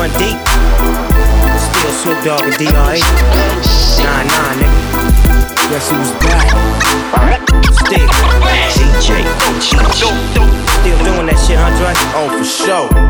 run deep. Still Snoop Dogg and D.R.E. Nah, nah, nigga. Guess who's back? Still. DJ Still doing that shit, Andre? Oh, for sure.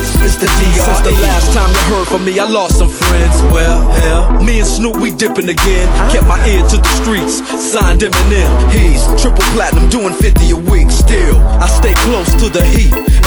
It's the DR. Since the last time you heard from me, I lost some friends. Well, hell, me and Snoop we dipping again. Kept my ear to the streets, signed Eminem. He's triple platinum, doing 50 a week. Still, I stay close to the heat,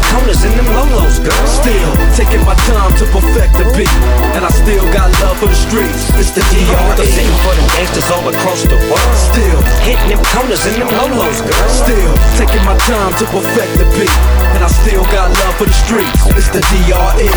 Them corners and them lolos, girl. Still taking my time to perfect the beat, and I still got love for the streets. It's the DRE. representing for the gangsters all across the world. Still, Hitting them corners and them lolos, girl. still taking my time to perfect the beat, and I still got love for the streets. It's the DRE.